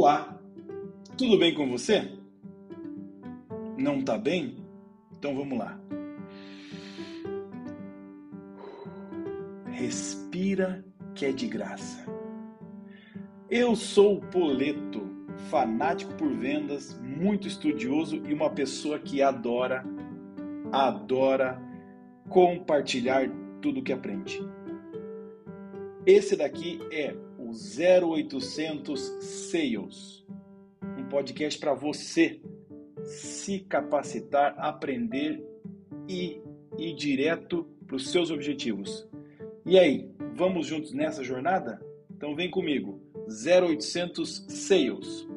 Olá, tudo bem com você? Não tá bem? Então vamos lá. Respira que é de graça. Eu sou o Poleto, fanático por vendas, muito estudioso e uma pessoa que adora, adora compartilhar tudo que aprende. Esse daqui é o 0800 Sales, um podcast para você se capacitar, aprender e ir direto para os seus objetivos. E aí, vamos juntos nessa jornada? Então vem comigo, 0800 Sales.